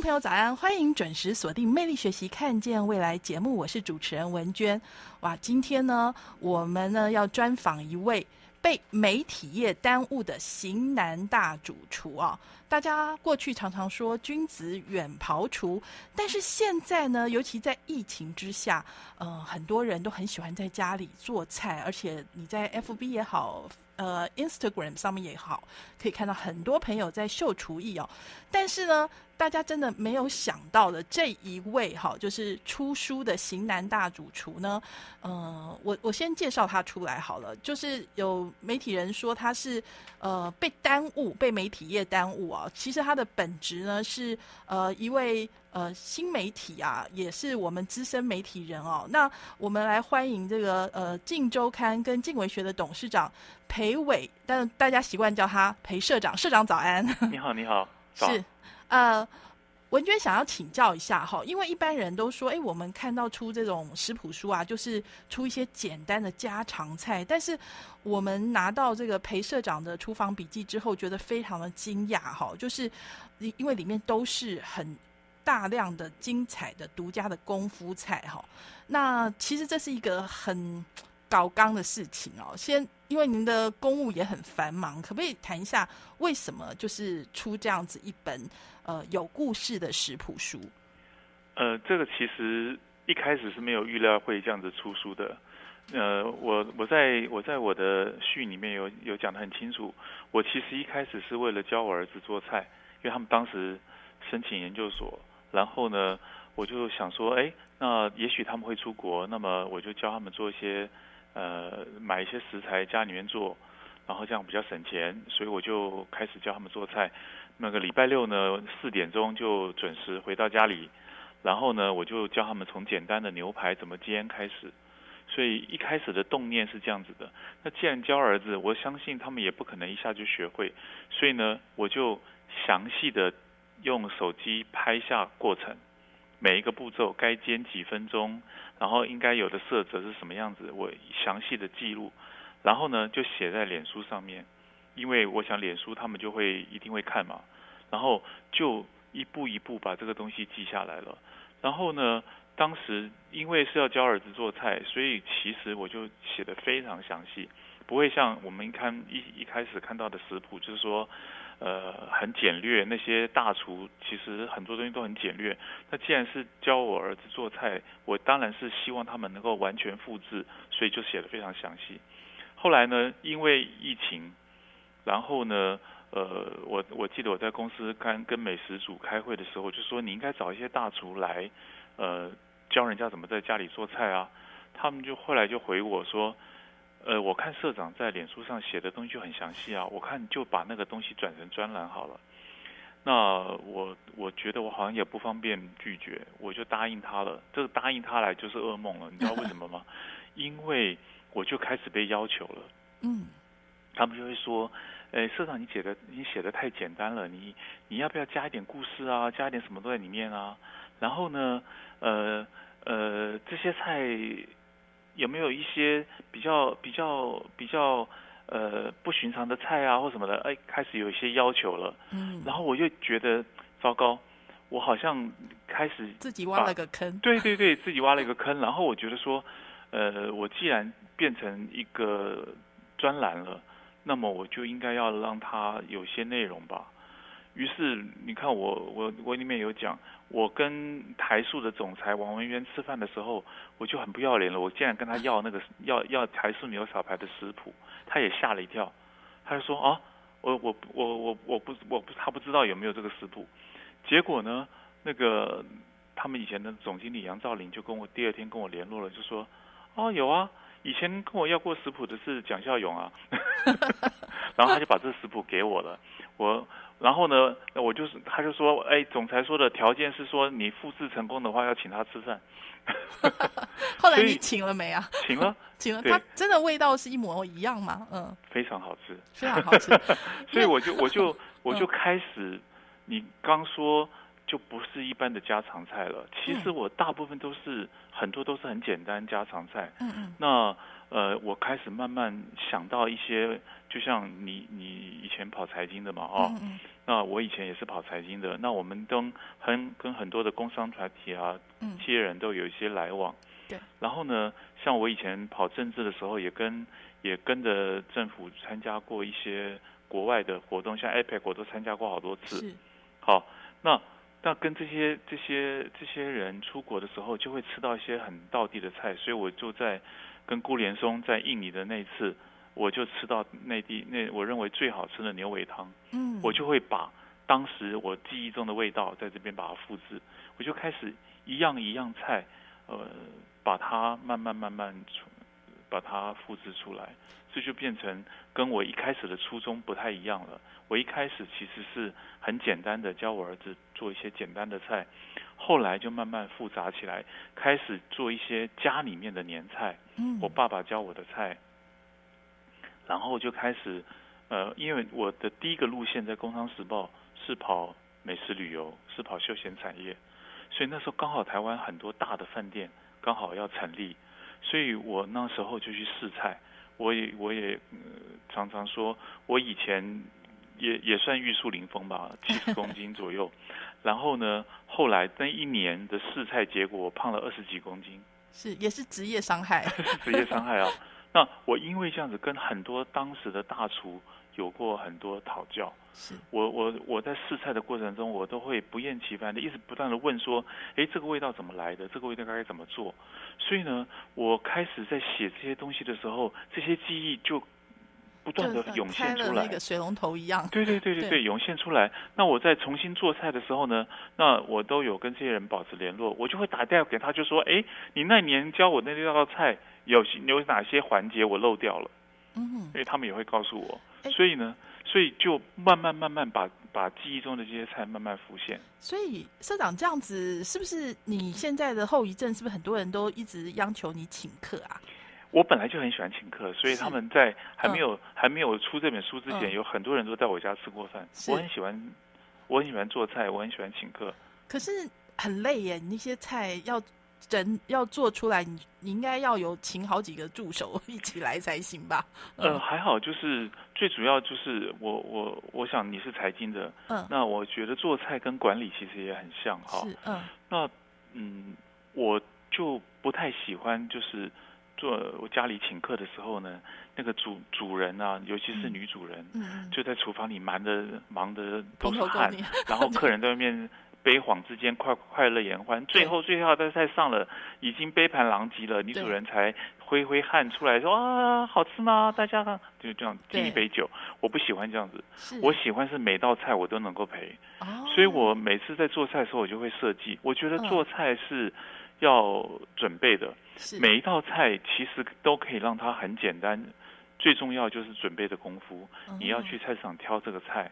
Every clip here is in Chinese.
朋友，早安！欢迎准时锁定《魅力学习，看见未来》节目，我是主持人文娟。哇，今天呢，我们呢要专访一位被媒体业耽误的型男大主厨啊。大家过去常常说君子远庖厨，但是现在呢，尤其在疫情之下，呃，很多人都很喜欢在家里做菜，而且你在 FB 也好，呃，Instagram 上面也好，可以看到很多朋友在秀厨艺哦。但是呢，大家真的没有想到的这一位哈，就是出书的型男大主厨呢。呃，我我先介绍他出来好了，就是有媒体人说他是呃被耽误，被媒体业耽误啊。其实他的本职呢是呃一位呃新媒体啊，也是我们资深媒体人哦。那我们来欢迎这个呃《镜周刊》跟镜文学的董事长裴伟，但大家习惯叫他裴社长。社长早安。你好，你好。是，呃，文娟想要请教一下哈，因为一般人都说，哎，我们看到出这种食谱书啊，就是出一些简单的家常菜，但是我们拿到这个裴社长的厨房笔记之后，觉得非常的惊讶哈，就是因为里面都是很大量的精彩的独家的功夫菜哈，那其实这是一个很。高纲的事情哦，先因为您的公务也很繁忙，可不可以谈一下为什么就是出这样子一本呃有故事的食谱书？呃，这个其实一开始是没有预料会这样子出书的。呃，我我在我在我的序里面有有讲的很清楚，我其实一开始是为了教我儿子做菜，因为他们当时申请研究所，然后呢，我就想说，哎，那也许他们会出国，那么我就教他们做一些。呃，买一些食材家里面做，然后这样比较省钱，所以我就开始教他们做菜。那个礼拜六呢，四点钟就准时回到家里，然后呢，我就教他们从简单的牛排怎么煎开始。所以一开始的动念是这样子的。那既然教儿子，我相信他们也不可能一下就学会，所以呢，我就详细的用手机拍下过程。每一个步骤该煎几分钟，然后应该有的色泽是什么样子，我详细的记录，然后呢就写在脸书上面，因为我想脸书他们就会一定会看嘛，然后就一步一步把这个东西记下来了。然后呢，当时因为是要教儿子做菜，所以其实我就写的非常详细，不会像我们看一一开始看到的食谱，就是说。呃，很简略。那些大厨其实很多东西都很简略。那既然是教我儿子做菜，我当然是希望他们能够完全复制，所以就写的非常详细。后来呢，因为疫情，然后呢，呃，我我记得我在公司跟跟美食组开会的时候，就说你应该找一些大厨来，呃，教人家怎么在家里做菜啊。他们就后来就回我说。呃，我看社长在脸书上写的东西就很详细啊，我看就把那个东西转成专栏好了。那我我觉得我好像也不方便拒绝，我就答应他了。这个答应他来就是噩梦了，你知道为什么吗？因为我就开始被要求了。嗯。他们就会说，哎，社长你写的你写的太简单了，你你要不要加一点故事啊，加一点什么都在里面啊？然后呢，呃呃，这些菜。有没有一些比较比较比较呃不寻常的菜啊或什么的？哎，开始有一些要求了。嗯。然后我就觉得糟糕，我好像开始自己挖了个坑。对对对，自己挖了一个坑。然后我觉得说，呃，我既然变成一个专栏了，那么我就应该要让它有些内容吧。于是你看我我我里面有讲，我跟台塑的总裁王文渊吃饭的时候，我就很不要脸了，我竟然跟他要那个要要台塑牛小排的食谱，他也吓了一跳，他就说啊，我我我我我不我不他不知道有没有这个食谱，结果呢，那个他们以前的总经理杨兆林就跟我第二天跟我联络了，就说哦有啊。以前跟我要过食谱的是蒋孝勇啊，然后他就把这食谱给我了，我。然后呢，我就是，他就说，哎，总裁说的条件是说，你复制成功的话，要请他吃饭。后来你请了没啊？请了，请了。他真的味道是一模一样吗？嗯，非常好吃，非常好吃。所以我就我就我就开始，你刚说就不是一般的家常菜了。其实我大部分都是很多都是很简单家常菜。嗯嗯。那呃，我开始慢慢想到一些。就像你你以前跑财经的嘛，哦，那我以前也是跑财经的，那我们都很跟很多的工商团体啊，企业人都有一些来往。对。然后呢，像我以前跑政治的时候，也跟也跟着政府参加过一些国外的活动，像 APEC 我都参加过好多次。是。好，那那跟这些这些这些人出国的时候，就会吃到一些很道地的菜，所以我就在跟顾连松在印尼的那次。我就吃到内地那我认为最好吃的牛尾汤，嗯，我就会把当时我记忆中的味道在这边把它复制，我就开始一样一样菜，呃，把它慢慢慢慢出，把它复制出来，这就变成跟我一开始的初衷不太一样了。我一开始其实是很简单的教我儿子做一些简单的菜，后来就慢慢复杂起来，开始做一些家里面的年菜，嗯，我爸爸教我的菜。然后就开始，呃，因为我的第一个路线在《工商时报》是跑美食旅游，是跑休闲产业，所以那时候刚好台湾很多大的饭店刚好要成立，所以我那时候就去试菜。我也我也常常说，我以前也也算玉树临风吧，七十公斤左右。然后呢，后来那一年的试菜结果，我胖了二十几公斤。是，也是职业伤害。职业伤害啊。那我因为这样子跟很多当时的大厨有过很多讨教，是我我我在试菜的过程中，我都会不厌其烦的一直不断的问说，哎，这个味道怎么来的？这个味道该怎么做？所以呢，我开始在写这些东西的时候，这些记忆就不断的涌现出来，那个水龙头一样。对对对对对，涌现出来。那我在重新做菜的时候呢，那我都有跟这些人保持联络，我就会打电话给他，就说，哎，你那年教我那那道菜。有有哪些环节我漏掉了？嗯，因为他们也会告诉我，所以呢，所以就慢慢慢慢把把记忆中的这些菜慢慢浮现。所以社长这样子，是不是你现在的后遗症？是不是很多人都一直央求你请客啊？我本来就很喜欢请客，所以他们在还没有还没有出这本书之前，有很多人都在我家吃过饭。我很喜欢，我很喜欢做菜，我很喜欢请客。可是很累耶，你那些菜要。人要做出来，你你应该要有请好几个助手 一起来才行吧？呃，还好，就是最主要就是我我我想你是财经的，嗯，那我觉得做菜跟管理其实也很像哈，是嗯，那嗯，我就不太喜欢就是做我家里请客的时候呢，那个主主人啊，尤其是女主人，嗯，就在厨房里忙的忙的都是汗，然后客人在外面。悲惶之间，快快乐言欢，最后最后的菜上了，已经杯盘狼藉了，女主人才挥挥汗出来说啊，好吃吗？大家就这样敬一杯酒。我不喜欢这样子，我喜欢是每道菜我都能够陪。所以我每次在做菜的时候，我就会设计。我觉得做菜是要准备的，每一道菜其实都可以让它很简单，最重要就是准备的功夫。你要去菜市场挑这个菜，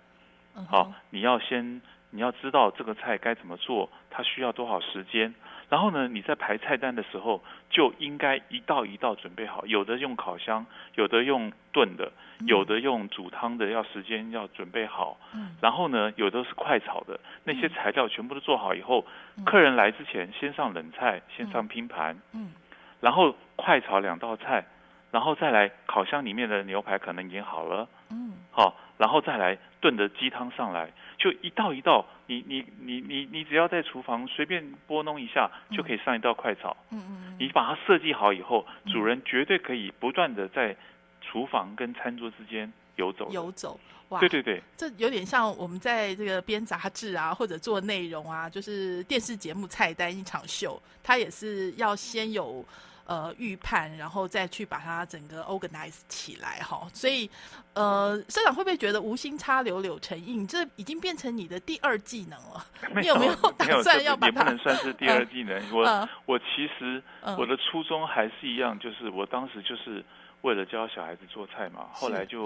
好，你要先。你要知道这个菜该怎么做，它需要多少时间。然后呢，你在排菜单的时候就应该一道一道准备好。有的用烤箱，有的用炖的，有的用煮汤的，要时间要准备好。嗯。然后呢，有的是快炒的，那些材料全部都做好以后，客人来之前先上冷菜，先上拼盘。嗯。然后快炒两道菜，然后再来烤箱里面的牛排可能已经好了。嗯。好，然后再来炖的鸡汤上来。就一道一道，你你你你你只要在厨房随便拨弄一下，就可以上一道快炒。嗯嗯你把它设计好以后，主人绝对可以不断的在厨房跟餐桌之间游走。游走，哇！对对对，这有点像我们在这个编杂志啊，或者做内容啊，就是电视节目菜单一场秀，它也是要先有。呃，预判，然后再去把它整个 organize 起来哈。所以，呃，社长会不会觉得无心插柳柳成荫，这已经变成你的第二技能了？你有没有打算要把它？也不能算是第二技能。我我其实我的初衷还是一样，就是我当时就是为了教小孩子做菜嘛。后来就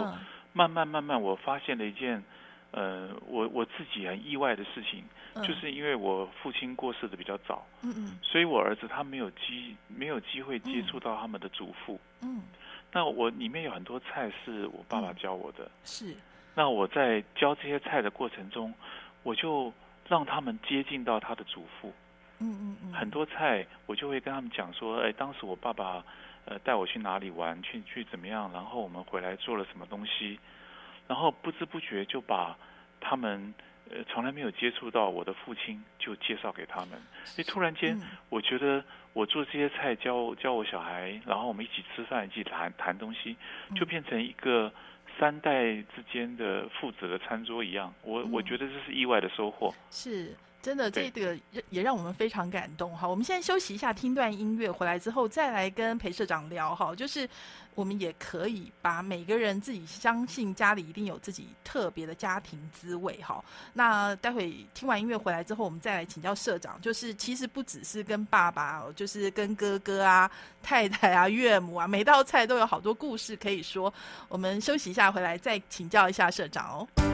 慢慢慢慢，我发现了一件，呃，我我自己很意外的事情，嗯。就是因为我父亲过世的比较早，嗯嗯。所以我儿子他没有机没有机会接触到他们的祖父。嗯，那我里面有很多菜是我爸爸教我的，是，那我在教这些菜的过程中，我就让他们接近到他的祖父。嗯嗯嗯，很多菜我就会跟他们讲说，哎，当时我爸爸呃带我去哪里玩，去去怎么样，然后我们回来做了什么东西，然后不知不觉就把他们呃从来没有接触到我的父亲就介绍给他们。哎，突然间嗯我觉得我做这些菜教教我小孩，然后我们一起吃饭，一起谈谈东西，就嗯变成一个三代之间的父子的餐桌一样。我我嗯觉得这是意外的收获。是真的，这个也也让我们非常感动哈。我们现在休息一下，听段音乐，回来之后再来跟裴社长聊哈。就是我们也可以把每个人自己相信家里一定有自己特别的家庭滋味哈。那待会听完音乐回来之后，我们再来请教社长，就是其实不只是跟爸爸哦，就是跟哥哥啊、太太啊、岳母啊，每道菜都有好多故事可以说。我们休息一下，回来再请教一下社长哦。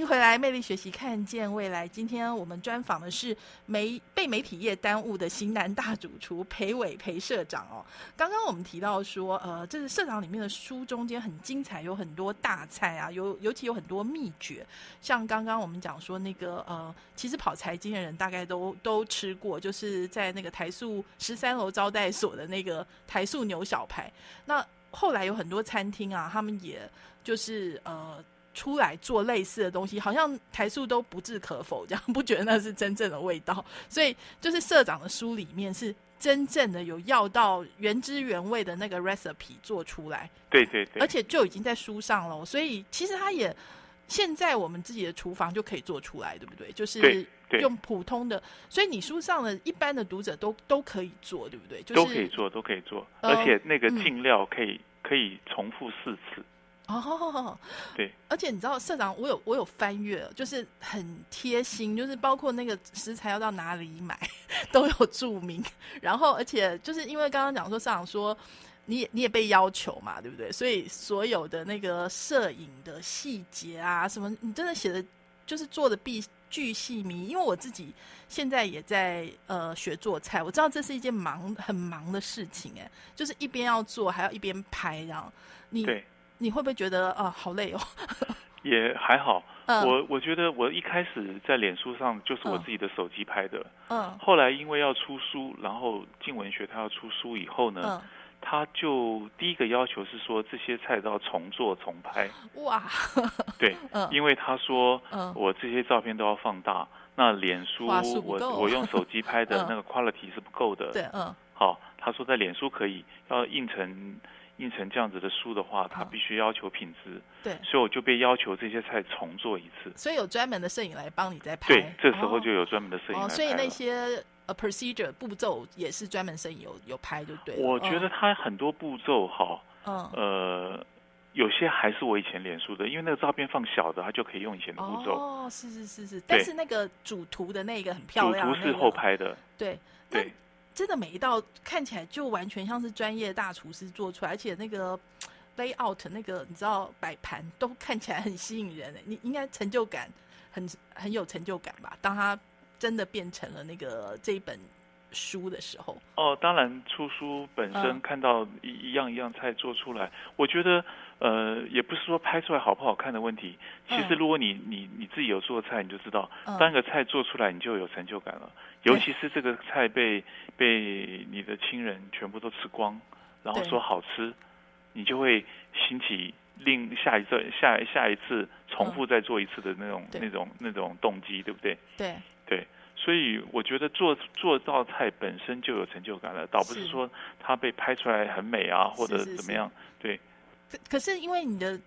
迎回来，魅力学习，看见未来。今天我们专访的是媒被媒体业耽误的型男大主厨裴伟裴社长哦。刚刚我们提到说，呃，这是社长里面的书中间很精彩，有很多大菜啊，尤尤其有很多秘诀。像刚刚我们讲说那个呃，其实跑财经的人大概都都吃过，就是在那个台塑十三楼招待所的那个台塑牛小排。那后来有很多餐厅啊，他们也就是呃。出来做类似的东西，好像台塑都不置可否，这样不觉得那是真正的味道。所以就是社长的书里面是真正的有要到原汁原味的那个 recipe 做出来，对对对，而且就已经在书上了。所以其实他也现在我们自己的厨房就可以做出来，对不对？就是用普通的，所以你书上的一般的读者都都可以做，对不对？就是、都可以做，都可以做，呃而且那个嗯进料可以、可以重复四次。哦，对，而且你知道社长，我有我有翻阅，就是很贴心，就是包括那个食材要到哪里买 都有注明。然后，而且就是因为刚刚讲说社长说你也你也被要求嘛，对不对？所以所有的那个摄影的细节啊，什么你真的写的就是做的必巨细迷。因为我自己现在也在呃学做菜，我知道这是一件忙很忙的事情，哎，就是一边要做还要一边拍，这样你对，你会不会觉得啊、好累哦？也还好。嗯。我我觉得我一开始在脸书上就是我嗯。自己的手机拍的，嗯。后来因为要出书，然后静文学他要出书以后呢，嗯，他就第一个要求是说这些菜都要重做重拍，哇，对，嗯。因为他说嗯。我这些照片都要放大，那脸书我我用手机拍的 嗯。那个 quality 是不够的，对，嗯。好，他说在脸书可以，要印成印成这样子的书的话，他嗯必须要求品质，对，所以我就被要求这些菜重做一次。所以有专门的摄影来帮你在拍。对，这时候哦就有专门的摄影来哦，拍所以那。些呃 procedure 步骤也是专门摄影有有拍就对了。我觉得它很多步骤哈，嗯，呃，有些还是我以前脸书的，因为那个照片放小的，它就可以用以前的步骤。哦，是是是是，但是那个主图的那个很漂亮主亮，图是后，拍的，对，那对真的每一道看起来就完全像是专业大厨师做出来，而且那个 layout 那个你知道摆盘都看起来很吸引人，你应该成就感很很有成就感吧？当他真的变成了那个这一本书的时候，哦，当然出书本身嗯看到一一样一样菜做出来，我觉得呃也不是说拍出来好不好看的问题。其实嗯如果你你你自己有做菜，你就知道，嗯当一个菜做出来，你就有成就感了。尤其是这个菜被被你的亲人全部都吃光，然后说好吃，你就会兴起另下一次下下一次重复再做一次的那种、嗯那种那种动机，对不？对，对，所以我觉得做做道菜本身就有成就感了，倒不是是说它被拍出来很美啊，或者怎么样。对，可可是因为你的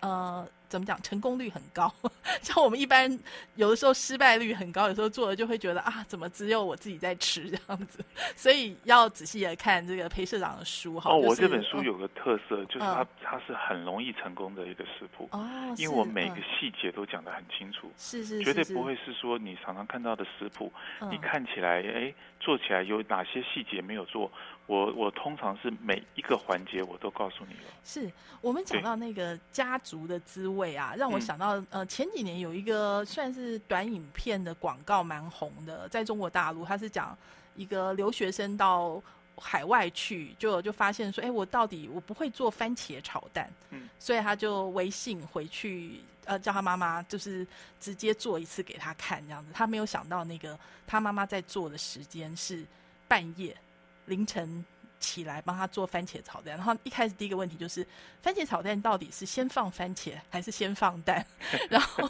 呃怎么讲，成功率很高。像我们一般有的时候失败率很高，有时候做了就会觉得啊，怎么只有我自己在吃这样子？所以要仔细的看这个裴社长的书哈。哦，就是我这本书嗯有个特色，就是它嗯它是很容易成功的一个食谱，哦，因为我每个嗯细节都讲得很清楚。是是绝对不会是说你常常看到的食谱，嗯你看起来哎做起来有哪些细节没有做，我我通常是每一个环节我都告诉你了。是我们讲到那个家族的滋味啊，让我嗯想到、呃前几年有一个算是短影片的广告蛮红的，在中国大陆，他是讲一个留学生到海外去，就就发现说，哎，我到底我不会做番茄炒蛋，嗯，所以他就微信回去。呃，叫他妈妈就是直接做一次给他看，这样子。他没有想到那个他妈妈在做的时间是半夜凌晨起来帮他做番茄炒蛋。然后一开始第一个问题就是，番茄炒蛋到底是先放番茄还是先放蛋？然后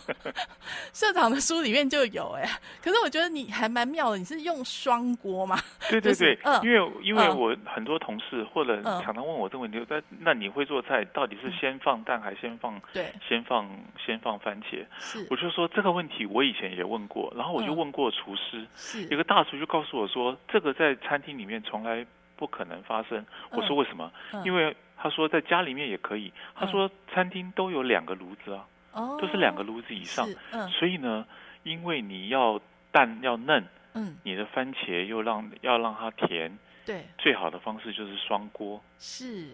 社长的书里面就有哎、可是我觉得你还蛮妙的，你是用双锅嘛？对对对，就是嗯因为因为嗯我很多同事或者嗯常常问我这个问题，那那你会做菜到底是先放蛋还是先放对，先放先放番茄？是我就说这个问题我以前也问过，然后我就嗯问过厨师，是有个大厨就告诉我说，这个在餐厅里面从来不可能发生。我说为什么？嗯。因为他说在家里面也可以，他说餐厅都有两个炉子啊，哦都是两个炉子以上，嗯。所以呢，因为你要蛋要嫩，嗯，你的番茄又让要让它甜，对，最好的方式就是双锅，是。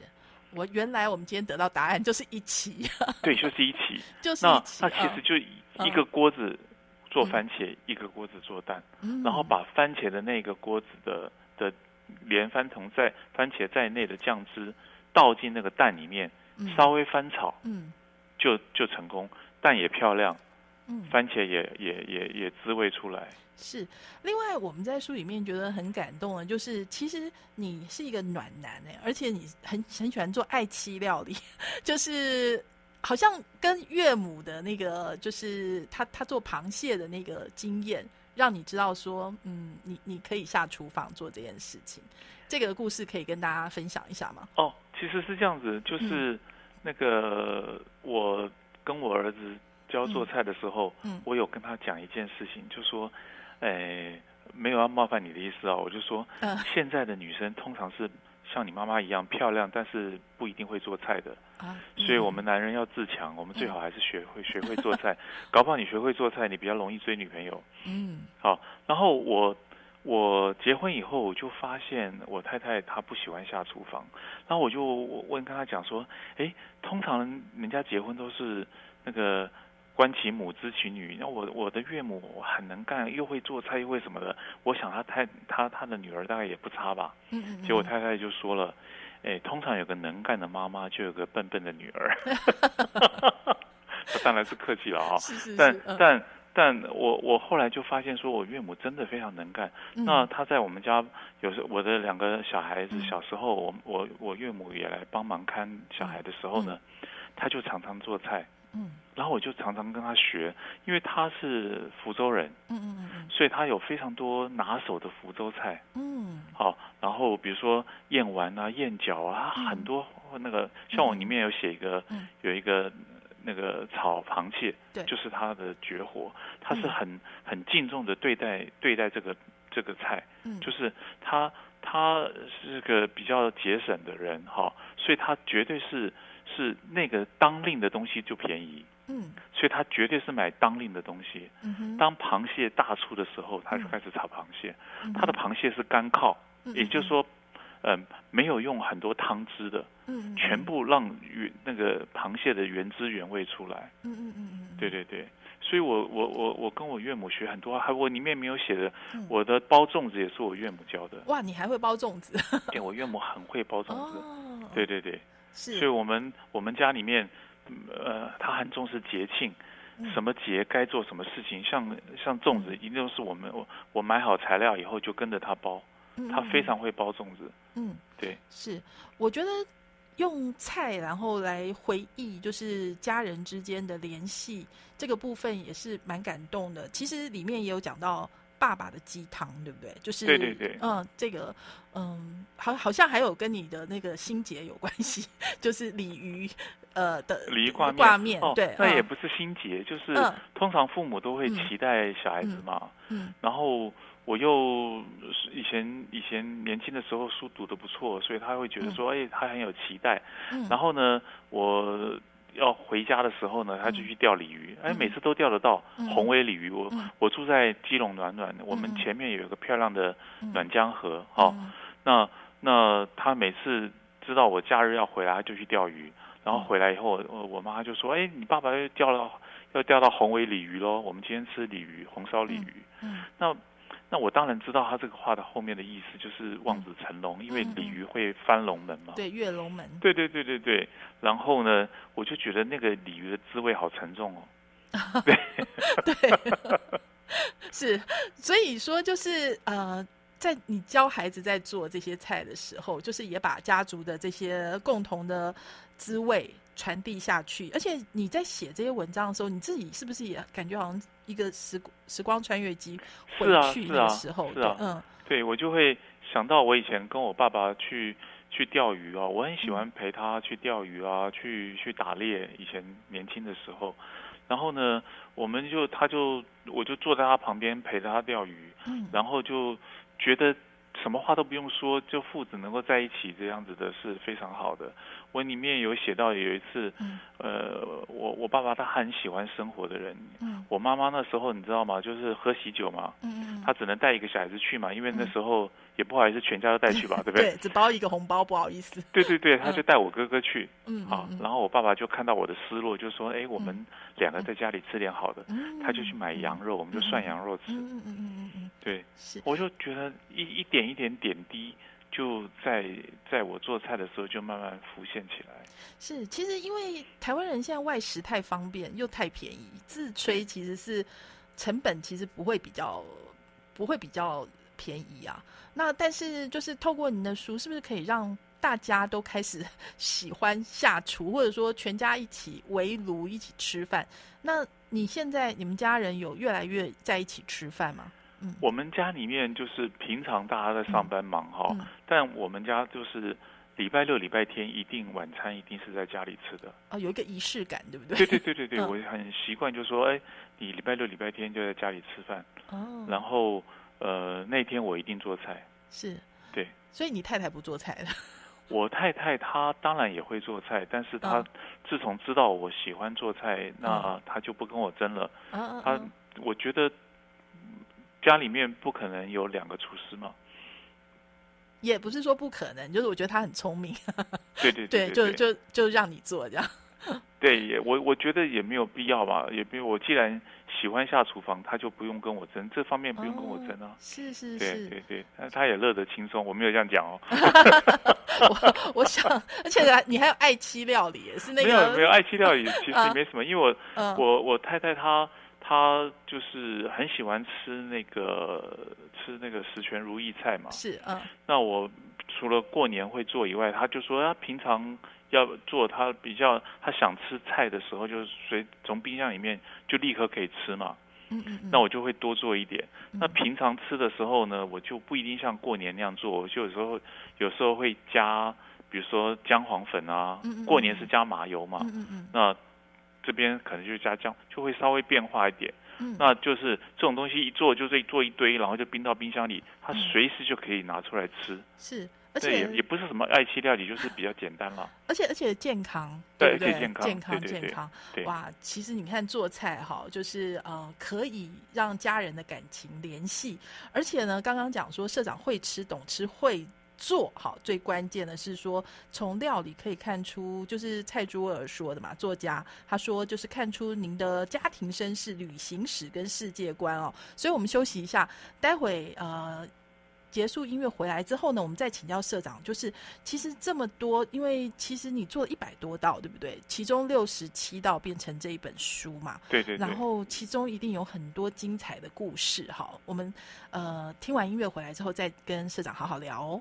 我原来我们今天得到答案就是一起，对，就是一起。就是那那其实就一个锅子做番茄，一个锅子做蛋。嗯。然后把番茄的那个锅子的的连番同在番茄在内的酱汁倒进那个蛋里面，嗯。稍微翻炒嗯。就就成功，蛋也漂亮，嗯。番茄也也也也滋味出来。是，另外我们在书里面觉得很感动的，就是其实你是一个暖男哎，而且你很很喜欢做爱妻料理，就是好像跟岳母的那个，就是他他做螃蟹的那个经验，让你知道说，嗯，你你可以下厨房做这件事情。这个故事可以跟大家分享一下吗？哦，其实是这样子，嗯就是那个我跟我儿子教做菜的时候，嗯我有跟他讲一件事情，就说，哎，没有要冒犯你的意思啊，我就说，嗯现在的女生通常是像你妈妈一样漂亮，但是不一定会做菜的。啊，所以我嗯们男人要自强，我们最好还是学会学会做菜。搞不好你学会做菜，你比较容易追女朋友。嗯好，然后我我结婚以后，我就发现我太太她不喜欢下厨房，然后我就问跟她讲说，诶，通常人家结婚都是那个。观其母，知其女。那我我的岳母很能干，又会做菜，又会什么的。我想她太她她的女儿大概也不差吧。嗯嗯，结果嗯太太就说了，哎，通常有个能干的妈妈，就有个笨笨的女儿。当然是客气了啊、是是但但但我我后来就发现，说我岳母真的非常能干。嗯那她在我们家有时我的两个小孩子嗯小时候，我我我岳母也来帮忙看小孩的时候呢，她就常常做菜，嗯然后我就常常跟他学，因为他是福州人，嗯嗯嗯所以他有非常多拿手的福州菜。嗯。好，然后比如说燕丸啊、燕饺啊，嗯很多那个，像我里面有写一个，嗯。有一个那个炒螃蟹，对。就是他的绝活，他是嗯。很很敬重的对待对待这个这个菜，嗯，就是他他是个比较节省的人哈，所以他绝对是是那个当令的东西就便宜，嗯所以他绝对是买当令的东西。当螃蟹大出的时候，他就嗯开始炒螃蟹，嗯他的螃蟹是干靠。嗯也就是，说，呃，没有用很多汤汁的，嗯嗯，全部让原那个螃蟹的原汁原味出来。嗯嗯嗯嗯，对对对，所以我我我我跟我岳母学很多，还我里面没有写的，嗯我的包粽子也是我岳母教的。哇，你还会包粽子？对，我岳母很会包粽子。哦，对对对，是，所以我们我们家里面，嗯呃，他很重视节庆。嗯什么节该做什么事情，像像粽子，一定都是我们我我买好材料以后就跟着他包，嗯他非常会包粽子。嗯对，是，我觉得用菜然后来回忆，就是家人之间的联系，这个部分也是蛮感动的。其实里面也有讲到爸爸的鸡汤，对不对？就是对对对嗯，这个嗯，好，好像还有跟你的那个心结有关系，就是鲤鱼呃的礼仪挂面，挂面，哦，对，那也嗯。不是心结，就是嗯。通常父母都会嗯。期待小孩子嘛，嗯。然后我又是以前以前年轻的时候书读的不错，所以他会觉得说，哎，他很有期待。嗯，然后呢，我要回家的时候呢，他就去钓鲤鱼，哎，嗯每次都钓得到嗯。红尾鲤鱼。我嗯。我住在基隆暖暖，我们嗯。前面有一个漂亮的嗯。暖江河，哦，嗯那那他每次知道我假日要回来，他就去钓鱼。然后回来以后，我我妈就说：“哎，你爸爸又钓了，要钓到红尾鲤鱼喽！我们今天吃鲤鱼，红烧鲤鱼。嗯那那我当然知道他这个话的后面的意思就是望子成龙，因为鲤鱼会翻龙门嘛。对，跃龙门，对对对对对。然后呢，我就觉得那个鲤鱼的滋味好沉重哦。对 对，是，所以说就是呃，在你教孩子在做这些菜的时候，就是也把家族的这些共同的滋味传递下去。而且你在写这些文章的时候，你自己是不是也感觉好像一个时时光穿越机回去那个是啊时候？是啊对嗯对，我就会想到我以前跟我爸爸去去钓鱼啊，我很喜欢陪他去钓鱼啊，去去打猎。以前年轻的时候，然后呢，我们就他就我就坐在他旁边陪着他钓鱼，嗯，然后就觉得什么话都不用说，就父子能够在一起这样子的是非常好的。我里面有写到有一次，嗯呃，我我爸爸他很喜欢生活的人，嗯我妈妈那时候你知道吗？就是喝喜酒嘛，嗯嗯，他只能带一个小孩子去嘛，因为那嗯时候也不好意思全家都带去吧，对不对？对，只包一个红包，不好意思。对对对，他 嗯就带我哥哥去嗯啊嗯，然后我爸爸就看到我的失落，就说：“哎，我们两个在家里吃点好的。”嗯，他就去买羊肉，我们就涮羊肉吃。嗯嗯嗯嗯嗯嗯，对，我就觉得一一点一点点滴，就在在我做菜的时候就慢慢浮现起来。是，其实因为台湾人现在外食太方便又太便宜，自吹其实是成本其实不会比较不会比较便宜啊。那但是就是透过您的书，是不是可以让大家都开始喜欢下厨，或者说全家一起围炉一起吃饭？那你现在你们家人有越来越在一起吃饭吗？嗯，我们家里面就是平常大家在上班忙哈，嗯但我们家就是礼拜六、礼拜天一定晚餐一定是在家里吃的。哦，有一个仪式感，对不对？对对对对对，嗯我很习惯就说，哎，你礼拜六、礼拜天就在家里吃饭，哦，然后呃那天我一定做菜。是，对，所以你太太不做菜了。我太太她当然也会做菜，但是她嗯自从知道我喜欢做菜，那她就不跟我争了。嗯嗯她嗯，我觉得嗯家里面不可能有两个厨师嘛。也不是说不可能，就是我觉得他很聪明，对 对对，对 就就就让你做这样。对，也我我觉得也没有必要吧，也比如我既然喜欢下厨房，他就不用跟我争，这方面不用跟我争啊。哦是是对是，对对，那他也乐得轻松，我没有这样讲哦。我我想，而且你还有爱妻料理，是那个没有没有，爱妻料理其实没什么，因为我嗯我我太太她她就是很喜欢吃那个吃那个十全如意菜嘛。是嗯那我除了过年会做以外，他就说他平常要做，他比较他想吃菜的时候，就是随从冰箱里面就立刻可以吃嘛。嗯嗯嗯，那我就会多做一点。那嗯平常吃的时候呢，我就不一定像过年那样做，我就有时候有时候会加，比如说姜黄粉啊嗯嗯嗯，过年是加麻油嘛，嗯嗯嗯那这边可能就加姜，就会稍微变化一点。嗯，那就是这种东西一做就是做一堆，然后就冰到冰箱里，它嗯随时就可以拿出来吃。是，而且也不是什么爱妻料理，就是比较简单了。而且而且健康，对不对？而且健康健康对对对健康，对哇！其实你看做菜哈，就是呃，可以让家人的感情联系，而且呢，刚刚讲说社长会吃、懂吃、会做，好，最关键的是说从料理可以看出，就是蔡珠尔说的嘛，作家他说就是看出您的家庭身世、旅行史跟世界观哦。所以我们休息一下，待会呃。结束音乐回来之后呢，我们再请教社长，就是其实这么多，因为其实你做了一百多道，对不对？其中六十七道变成这一本书嘛，对对对然。后其中一定有很多精彩的故事。哈，我们呃听完音乐回来之后，再跟社长好好聊哦。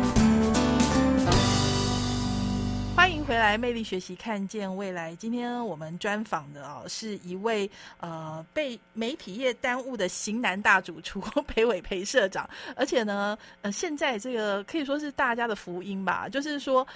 来，魅力学习，看见未来。今天我们专访的哦，是一位呃被媒体业耽误的型男大主厨裴伟裴社长，而且呢，呃，现在这个可以说是大家的福音吧，就是说。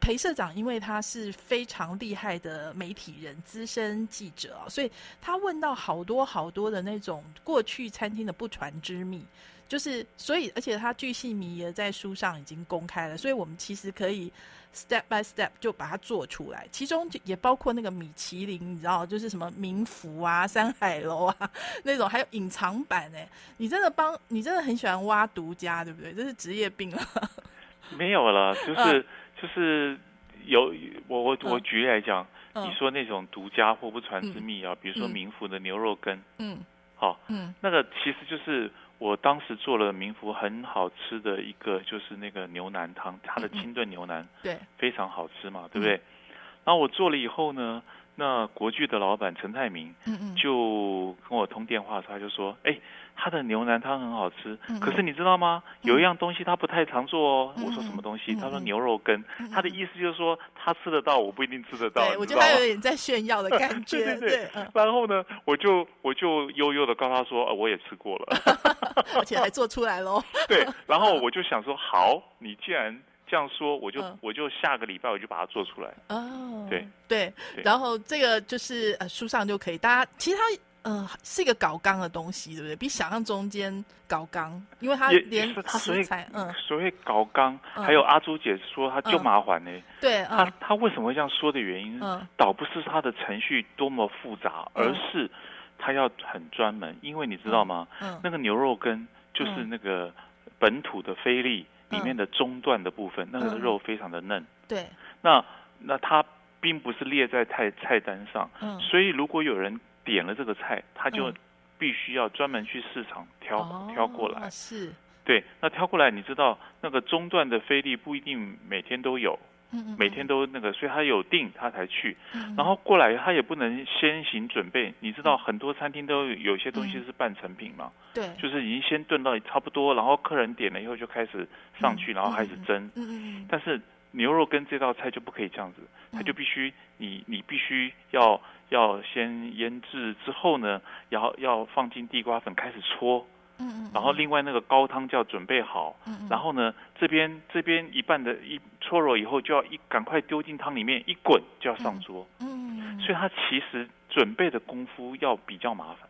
裴社长，因为他是非常厉害的媒体人、资深记者，所以他问到好多好多的那种过去餐厅的不传之秘，就是所以，而且他巨细靡遗在书上已经公开了，所以我们其实可以 step by step 就把它做出来，其中也包括那个米其林，你知道，就是什么民福啊、山海楼啊那种，还有隐藏版哎，你真的帮你真的很喜欢挖独家，对不对？这是职业病了。没有了，就是就是有我我我举例来讲，你说那种独家或不传之秘啊，比如说民福的牛肉羹，嗯，好，嗯，那个其实就是我当时做了民福很好吃的一个，就是那个牛腩汤，它的清炖牛腩，对，非常好吃嘛，对不对？然后我做了以后呢。那国剧的老板陈泰明，嗯嗯，就跟我通电话他就说：“哎，他的牛腩汤很好吃，可是你知道吗？有一样东西他不太常做哦。”我说：“什么东西？”他说：“牛肉羹。”他的意思就是说他吃得到，我不一定吃得到。对，我觉得他有点在炫耀的感觉。对对对。然后呢，我就我就悠悠的告诉他说：“我也吃过了，而且还做出来喽。”对。然后我就想说：“好，你既然……”这样说，我就我就下个礼拜我就把它做出来。哦，对对，然后这个就是呃书上就可以，大家其实它呃是一个搞纲的东西，对不对？比想象中间搞纲，因为它连它食材，嗯，所谓搞纲，还有阿朱姐说它就麻烦呢。对，他他为什么会这样说的原因，倒不是他的程序多么复杂，而是他要很专门，因为你知道吗？嗯，那个牛肉羹就是那个本土的菲力。里面的中段的部分，那个肉非常的嫩。对。那那它并不是列在菜菜单上，所以如果有人点了这个菜，他就必须要专门去市场挑挑过来。是。对，那挑过来，你知道那个中段的菲力不一定每天都有。每天都那个，所以他有订他才去，然后过来他也不能先行准备。你知道很多餐厅都有些东西是半成品嘛？对，就是已经先炖到差不多，然后客人点了以后就开始上去，然后开始蒸。嗯嗯但是牛肉跟这道菜就不可以这样子，它就必须你你必须要要先腌制之后呢，然后要放进地瓜粉开始搓。嗯然后另外那个高汤就要准备好，嗯然后呢，这边这边一半的一搓揉以后，就要一赶快丢进汤里面一滚就要上桌，嗯，所以它其实准备的功夫要比较麻烦。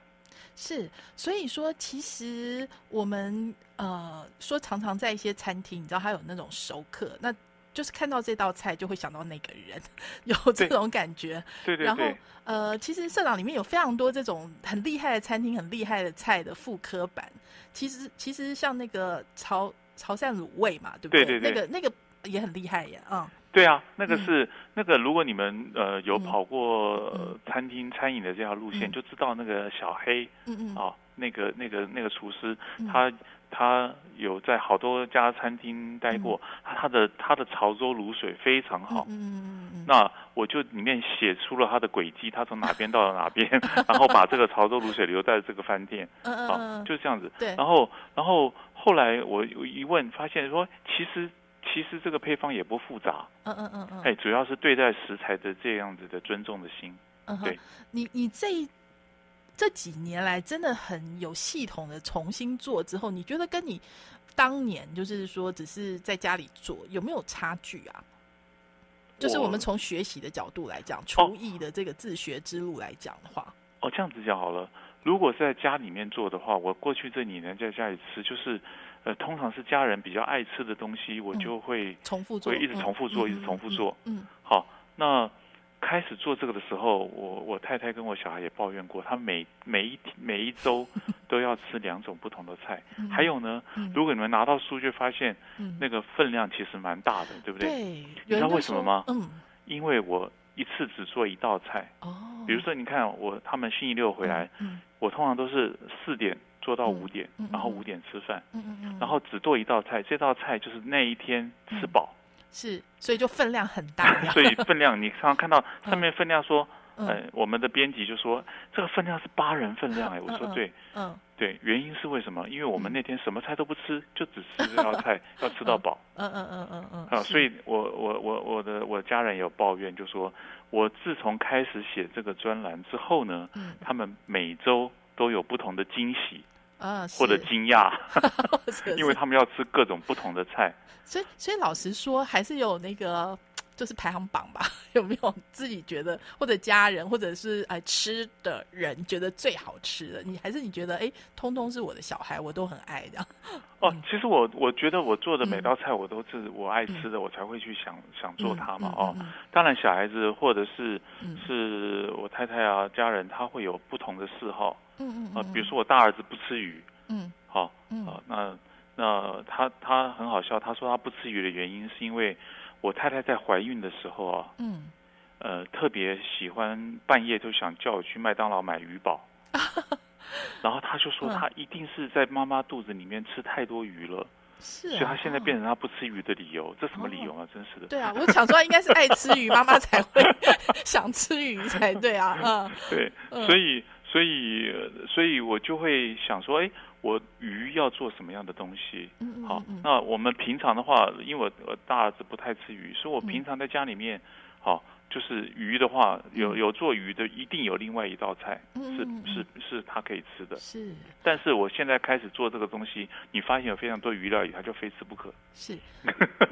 是，所以说其实我们呃说常常在一些餐厅，你知道他有那种熟客，那。就是看到这道菜就会想到那个人，有这种感觉。对对对。然后呃，其实社长里面有非常多这种很厉害的餐厅、很厉害的菜的复刻版。其实其实像那个潮潮汕卤味嘛，对不对？对对对。那个那个也很厉害呀，嗯。对啊，那个是那个，如果你们呃有跑过餐厅餐饮的这条路线，就知道那个小黑，嗯嗯，啊，那个那个那个厨师他。他有在好多家餐厅待过，他的他的潮州卤水非常好。嗯嗯嗯那我就里面写出了他的轨迹，他从哪边到了哪边，然后把这个潮州卤水留在这个饭店。嗯嗯就这样子。对。然后，然后后来我一问，发现说，其实其实这个配方也不复杂。嗯嗯嗯嗯。哎，主要是对待食材的这样子的尊重的心。嗯对。你你这。这几年来真的很有系统的重新做之后，你觉得跟你当年就是说只是在家里做有没有差距啊？就是我们从学习的角度来讲，厨艺的这个自学之路来讲的话，哦，这样子讲好了。如果是在家里面做的话，我过去这几年在家里吃，就是呃，通常是家人比较爱吃的东西，我就会重复做，会一直重复做，一直重复做。嗯，好，那。开始做这个的时候，我我太太跟我小孩也抱怨过，他每每一每一周 都要吃两种不同的菜。还有呢，如果你们拿到书就发现，那个分量其实蛮大的，对不对？对。你知道为什么吗？嗯。因为我一次只做一道菜。哦。比如说，你看我他们星期六回来，我通常都是四点做到嗯五点，然后五点吃饭，然后只做一道菜，这道菜就是那一天吃饱，是，所以就分量很大。所以分量你常常看到上面分量说，嗯。呃，我们的编辑就说这个分量是八人分量哎，我说对。嗯。对，原因是为什么？因为我们嗯那天什么菜都不吃，就只吃这道菜，要吃到饱。嗯嗯嗯嗯嗯，啊，是。所以我我我我的我的家人有抱怨，就说我自从开始写这个专栏之后呢，嗯他们每周都有不同的惊喜啊或者惊讶，因为他们要吃各种不同的菜。所以所以老实说，还是有那个就是排行榜吧？有没有自己觉得或者家人或者是哎吃的人觉得最好吃的？你还是你觉得哎，通通是我的小孩，我都很爱的？哦嗯，其实我我觉得我做的每嗯道菜我都是我爱吃的，我才会去想想做它嘛。哦，嗯当然小孩子或者是嗯是我太太啊家人，他会有不同的嗜好嗯嗯啊，比如说我大儿子不吃鱼，嗯好、嗯啊，那那他他很好笑，他说他不吃鱼的原因是因为我太太在怀孕的时候啊，嗯呃，特别喜欢半夜就想叫我去麦当劳买鱼堡，然后他就说嗯他一定是在妈妈肚子里面吃太多鱼了，是、啊，所以他现在哦变成他不吃鱼的理由，这什么理由啊？真是的。对啊，我想说应该是爱吃鱼，妈妈才会 想吃鱼才对啊，嗯 对，嗯所以所以呃所以我就会想说，哎，我鱼要做什么样的东西？好嗯，那我们平常的话，因为我我大儿子不太吃鱼，所以我嗯平常在家里面，好，就是鱼的话，有嗯有做鱼的，一定有另外一道菜是是是他可以吃的。是但是我现在开始做这个东西，你发现有非常多鱼料理，他就非吃不可。是。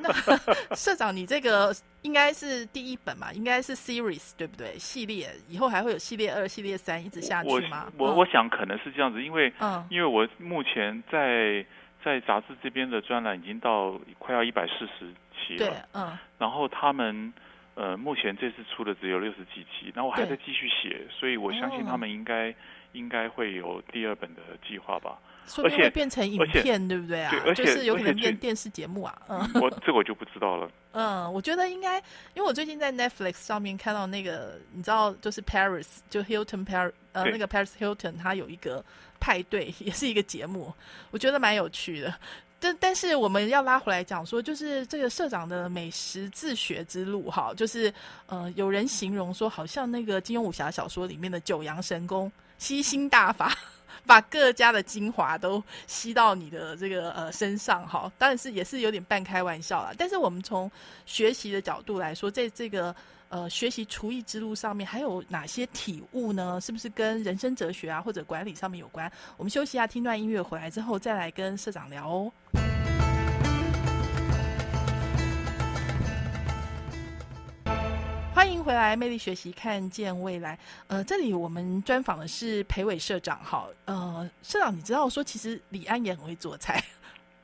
那 社长，你这个应该是第一本嘛？应该是 series 对不对？系列以后还会有系列二、系列三一直下去吗？我嗯我想可能是这样子，因为嗯因为我目前在在杂志这边的专栏已经到快要一百四十期对了，嗯然后他们呃目前这次出的只有六十几期，那我还在继续写，所以我相信哦他们应该、应该会有第二本的计划吧。而且会变成影片，对不对啊对？而且就是有可能变电视节目啊，嗯。我这个我就不知道了。嗯，我觉得应该，因为我最近在 Netflix 上面看到那个，你知道，就是 Paris，就 Hilton Paris，呃，那个 Paris Hilton，他有一个派对，也是一个节目，我觉得蛮有趣的。但但是我们要拉回来讲说，就是这个社长的美食自学之路，哈，就是呃，有人形容说，好像那个金庸武侠小说里面的九阳神功，吸星大法。把各家的精华都吸到你的这个呃身上哈，当然是也是有点半开玩笑啦。但是我们从学习的角度来说，在这个呃学习厨艺之路上面，还有哪些体悟呢？是不是跟人生哲学啊或者管理上面有关？我们休息一下，听段音乐，回来之后再来跟社长聊哦。欢迎回来，魅力学习，看见未来。呃，这里我们专访的是裴伟社长，哈，呃，社长，你知道说其实李安也很会做菜，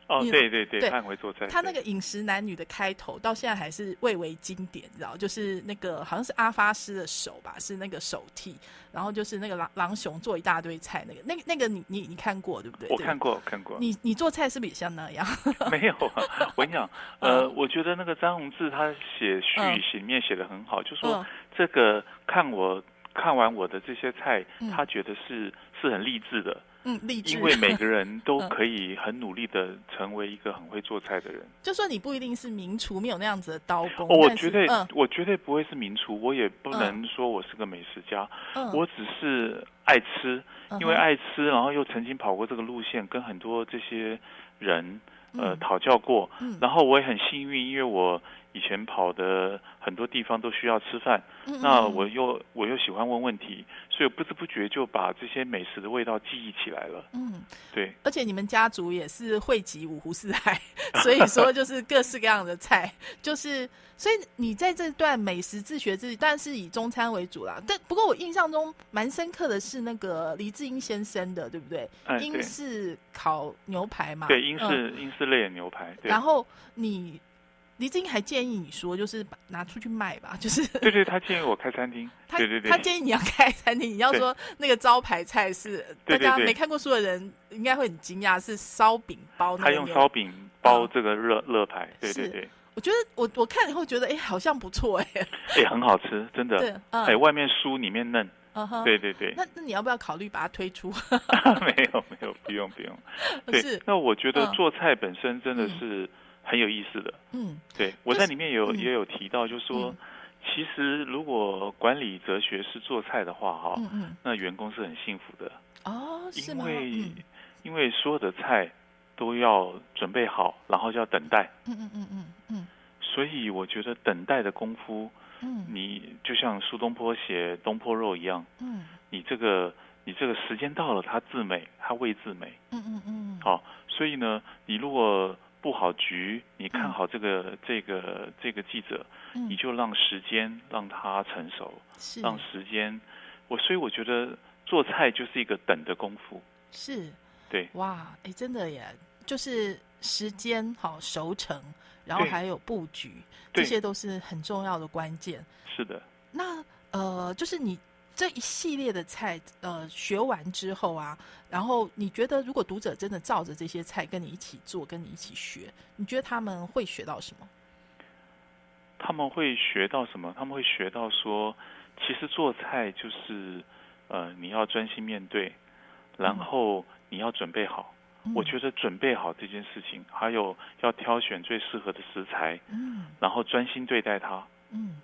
哦，你对对对，对他会做菜。他那对个饮食男女的开头到现在还是蔚为经典，你知道？就是那个好像是阿发师的手吧，是那个手替，然后就是那个狼狼熊做一大堆菜，那个那个那个你你你看过对不对？我看过，我看过。你你做菜是不是也像那样？没有啊，我跟你讲，呃，我觉得那个张宏志他写序里面写的很好，就说嗯这个看我看完我的这些菜嗯，他觉得是是很励志的，嗯，励志。因为每个人都嗯 可以很努力的成为一个很会做菜的人。就算你不一定是名厨，没有那样子的刀工。哦我绝对嗯我绝对不会是名厨，我也不能说我是个美食家，嗯，我只是爱吃，嗯因为爱吃，然后又曾经跑过这个路线，跟很多这些人呃嗯讨教过，嗯然后我也很幸运，因为我以前跑的很多地方都需要吃饭，嗯那嗯我又我又喜欢问问题，所以不知不觉就把这些美食的味道记忆起来了。嗯，对，而且你们家族也是汇集五湖四海，所以说就是各式各样的菜，就是所以你在这段美食自学之旅，当然是以中餐为主啦。但不过我印象中蛮深刻的是那个黎智英先生的，对不对？哎，英，式烤牛排嘛，对，英嗯式、英式类的牛排，对然，后你黎智英还建议你说，就是把拿出去卖吧，就是对对，他建议我开餐厅，他对对对。他，建议你要开餐厅，你要对。说那个招牌菜是大家没看过书的人应该会很惊讶，是烧饼包那他用烧饼包嗯。这个热热牌，对对是。对，我觉得我我看了以后觉得，哎，好像不错哎。哎，很好吃，真的，哎，外面酥里面嫩，对对对，那那你要不要考虑把它推出？没有没有，不用不用。对是，那我觉得嗯。做菜本身真的嗯。是很有意思的。嗯。对我在里面有嗯。也有提到，就是说嗯，其实如果管理哲学是做菜的话，哈，嗯嗯，那员工是很幸福的，哦？因为嗯。因为所有的菜都要准备好，然后就要等待，嗯嗯嗯嗯嗯。所以我觉得等待的功夫，嗯。你就像苏东坡写东坡肉一样，嗯。你这个你这个时间到了，它自美，它未自美。嗯嗯嗯，好、所以呢，你如果布好局，你看嗯。好这个、这个这个记者，嗯，你就让时间让他成熟，是。让时间。我所以我觉得做菜就是一个等的功夫。是。对。哇，哎，真的耶，就是时间好熟成，然后还有布局，这些都是很重要的关键。是的，那呃，就是你这一系列的菜，呃，学完之后啊，然后你觉得如果读者真的照着这些菜跟你一起做，跟你一起学，你觉得他们会学到什么？他们会学到什么？他们会学到说，其实做菜就是，呃，你要专心面对，然后你要准备好。我觉得，得准备好这件事情，还有要挑选最适合的食材，嗯然后专心对待它。嗯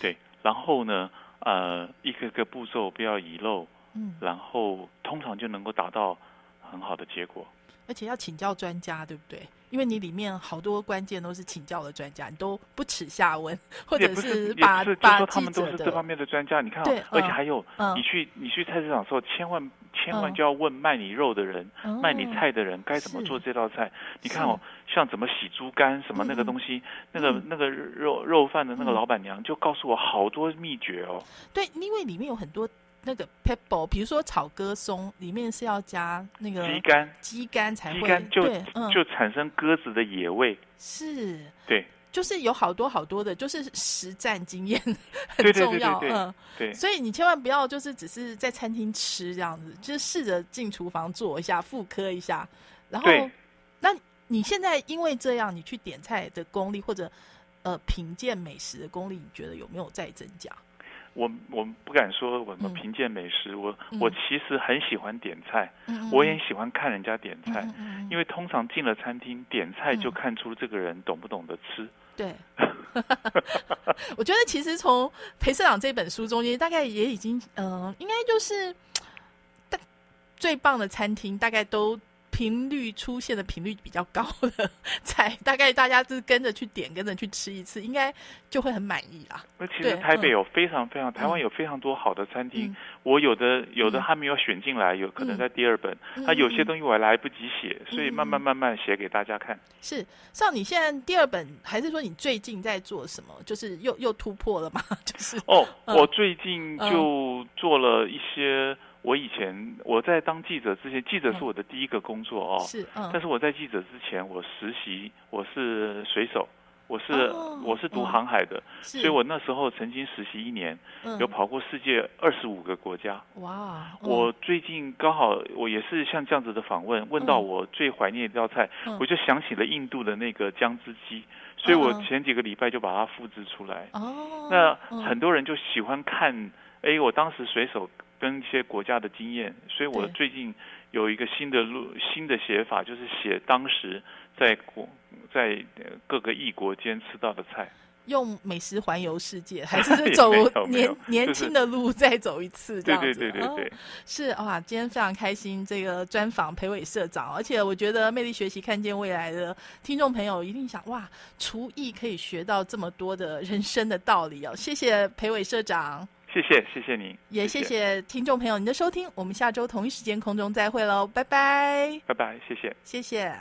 对，然后呢，呃，一个个步骤不要遗漏，嗯，然后通常就能够达到很好的结果。而且要请教专家，对不对？因为你里面好多关键都是请教的专家，你都不耻下问，或者是，是，就把说他们都是这方面的专家。你看、对哦，而且嗯还有，嗯你去你去菜市场的时候，千万千万嗯就要问卖你肉的人、哦卖你菜的人该怎么做这道菜。你看哦，像怎么洗猪肝什么那个东西，那个嗯那个肉肉饭的那个嗯老板娘就告诉我好多秘诀哦。对，因为里面有很多那个 pepper，比如说炒鸽松，里面是要加那个鸡肝，鸡肝才会，鸡肝就对，嗯，就产生鸽子的野味。是，对就是有好多好多的，就是实战经验 很对对对重要，对对嗯，对，所以你千万不要就是只是在餐厅吃这样子，就是试着进厨房做一下，复刻一下，然后，那你现在因为这样，你去点菜的功力或者呃品鉴美食的功力，你觉得有没有在增加？我我不敢说我们嗯。评鉴美食，我嗯。我其实很喜欢点菜，嗯我也喜欢看人家点菜，嗯因为通常进了餐厅点菜就嗯。看出这个人懂不懂得吃。对，我觉得其实从裴社长这本书中间，大概也已经，嗯、应该就是大最棒的餐厅，大概都频率出现的频率比较高的菜，大概大家就是跟着去点，跟着去吃一次，应该就会很满意啦。那其实台北嗯有非常非常，台湾嗯有非常多好的餐厅嗯，我有的有的嗯还没有选进来，有可能嗯在第二本。嗯那有些嗯东西我还来不及写，所以慢慢嗯慢慢写给大家看。是，像你现在第二本，还是说你最近在做什么？就是又又突破了吗？就是哦，嗯我最近就做了一些。我以前我在当记者之前，记者是嗯我的第一个工作哦。是，嗯，但是我在记者之前，我实习，我是水手，我是、哦我是读嗯航海的，是。所以我那时候曾经实习一年，嗯。有跑过世界二十五个国家。哇，嗯。我最近刚好我也是像这样子的访问，问到嗯我最怀念的一道菜，嗯。我就想起了印度的那个姜汁鸡，所以我前几个礼拜就把它复制出来。哦，那嗯。很多人就喜欢看，哎，我当时随手跟一些国家的经验，所以我最近有一个新的路新的写法，就是写当时在国在呃各个异国间吃到的菜。用美食环游世界，还是 走年有年轻的路再走一次这对样子？对对对对对，是哇，今天非常开心，这个专访裴伟社长，而且我觉得魅力学习看见未来的听众朋友一定想哇，厨艺可以学到这么多的人生的道理哦。谢谢裴伟社长，谢谢谢谢您，也谢谢听众朋友您的收听，我们下周同一时间空中再会喽，拜拜，拜拜，谢谢。谢谢。